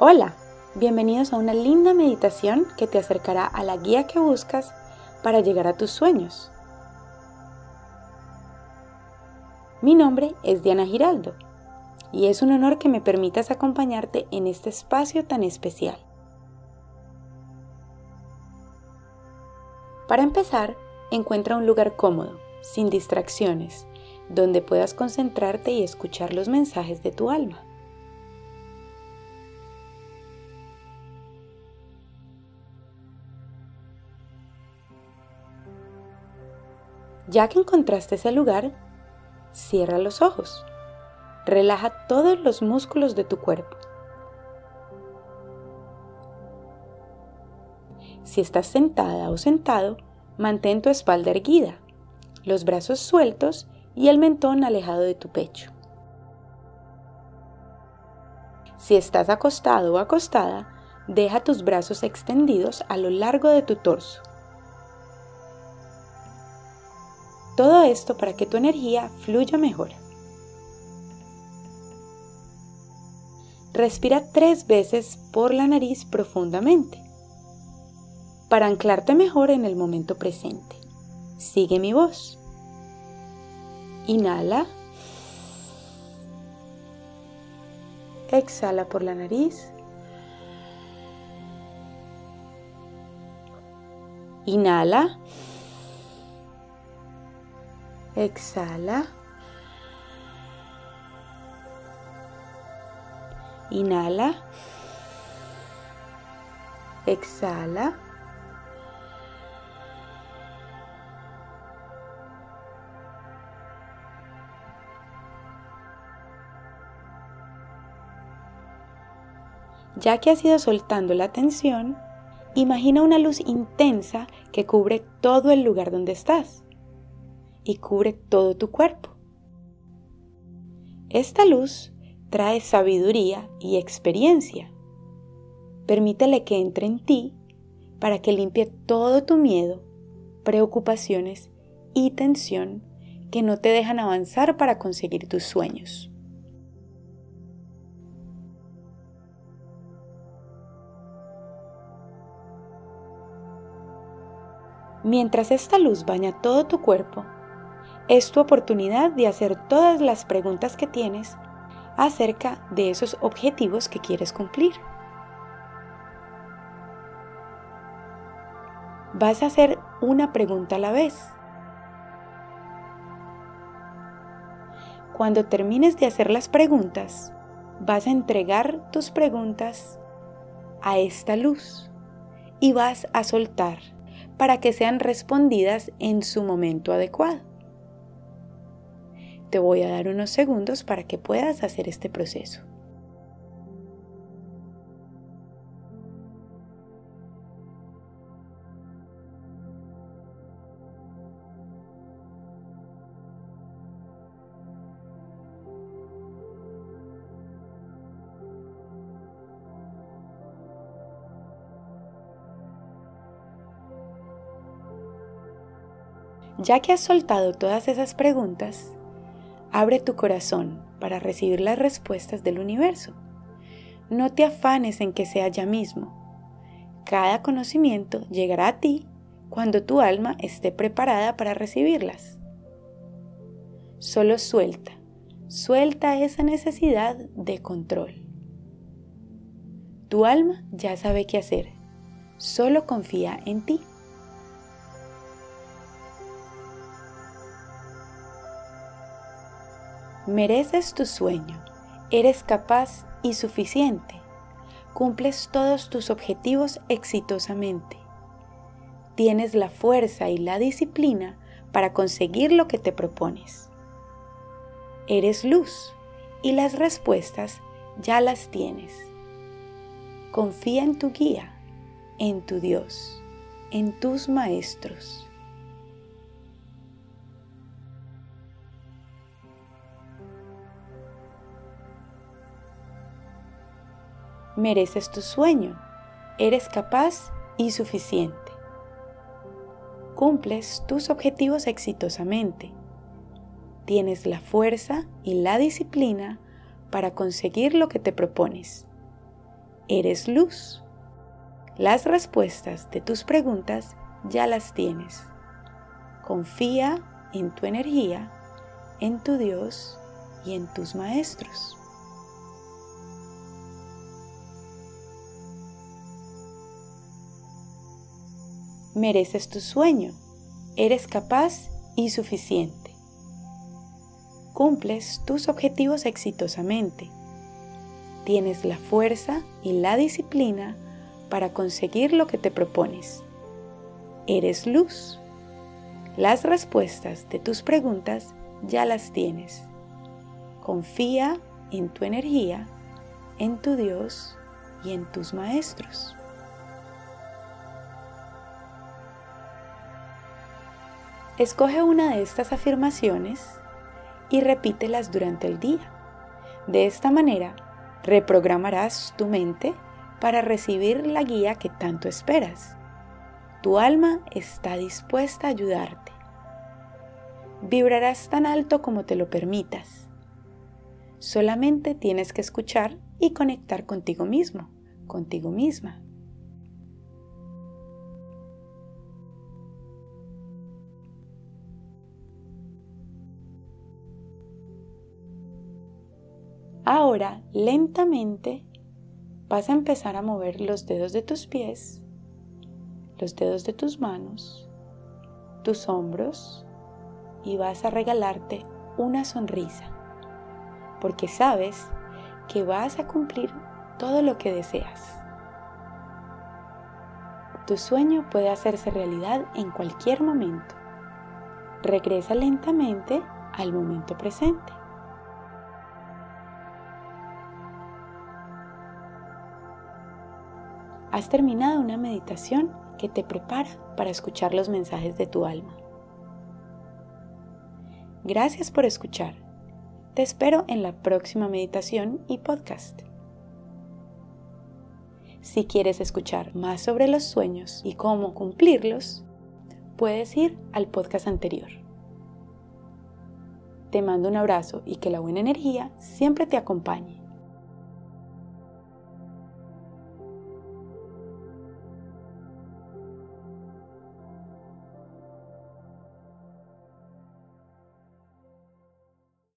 Hola, bienvenidos a una linda meditación que te acercará a la guía que buscas para llegar a tus sueños. Mi nombre es Diana Giraldo y es un honor que me permitas acompañarte en este espacio tan especial. Para empezar, encuentra un lugar cómodo, sin distracciones, donde puedas concentrarte y escuchar los mensajes de tu alma. Ya que encontraste ese lugar, cierra los ojos. Relaja todos los músculos de tu cuerpo. Si estás sentada o sentado, mantén tu espalda erguida, los brazos sueltos y el mentón alejado de tu pecho. Si estás acostado o acostada, deja tus brazos extendidos a lo largo de tu torso. Todo esto para que tu energía fluya mejor. Respira tres veces por la nariz profundamente para anclarte mejor en el momento presente. Sigue mi voz. Inhala. Exhala por la nariz. Inhala. Exhala. Inhala. Exhala. Ya que has ido soltando la tensión, imagina una luz intensa que cubre todo el lugar donde estás y cubre todo tu cuerpo. Esta luz trae sabiduría y experiencia. Permítele que entre en ti para que limpie todo tu miedo, preocupaciones y tensión que no te dejan avanzar para conseguir tus sueños. Mientras esta luz baña todo tu cuerpo, es tu oportunidad de hacer todas las preguntas que tienes acerca de esos objetivos que quieres cumplir. Vas a hacer una pregunta a la vez. Cuando termines de hacer las preguntas, vas a entregar tus preguntas a esta luz y vas a soltar para que sean respondidas en su momento adecuado. Te voy a dar unos segundos para que puedas hacer este proceso. Ya que has soltado todas esas preguntas, Abre tu corazón para recibir las respuestas del universo. No te afanes en que sea ya mismo. Cada conocimiento llegará a ti cuando tu alma esté preparada para recibirlas. Solo suelta, suelta esa necesidad de control. Tu alma ya sabe qué hacer, solo confía en ti. Mereces tu sueño, eres capaz y suficiente, cumples todos tus objetivos exitosamente, tienes la fuerza y la disciplina para conseguir lo que te propones. Eres luz y las respuestas ya las tienes. Confía en tu guía, en tu Dios, en tus maestros. Mereces tu sueño, eres capaz y suficiente. Cumples tus objetivos exitosamente. Tienes la fuerza y la disciplina para conseguir lo que te propones. Eres luz. Las respuestas de tus preguntas ya las tienes. Confía en tu energía, en tu Dios y en tus maestros. Mereces tu sueño. Eres capaz y suficiente. Cumples tus objetivos exitosamente. Tienes la fuerza y la disciplina para conseguir lo que te propones. Eres luz. Las respuestas de tus preguntas ya las tienes. Confía en tu energía, en tu Dios y en tus maestros. Escoge una de estas afirmaciones y repítelas durante el día. De esta manera, reprogramarás tu mente para recibir la guía que tanto esperas. Tu alma está dispuesta a ayudarte. Vibrarás tan alto como te lo permitas. Solamente tienes que escuchar y conectar contigo mismo, contigo misma. Ahora, lentamente, vas a empezar a mover los dedos de tus pies, los dedos de tus manos, tus hombros y vas a regalarte una sonrisa, porque sabes que vas a cumplir todo lo que deseas. Tu sueño puede hacerse realidad en cualquier momento. Regresa lentamente al momento presente. Has terminado una meditación que te prepara para escuchar los mensajes de tu alma. Gracias por escuchar. Te espero en la próxima meditación y podcast. Si quieres escuchar más sobre los sueños y cómo cumplirlos, puedes ir al podcast anterior. Te mando un abrazo y que la buena energía siempre te acompañe.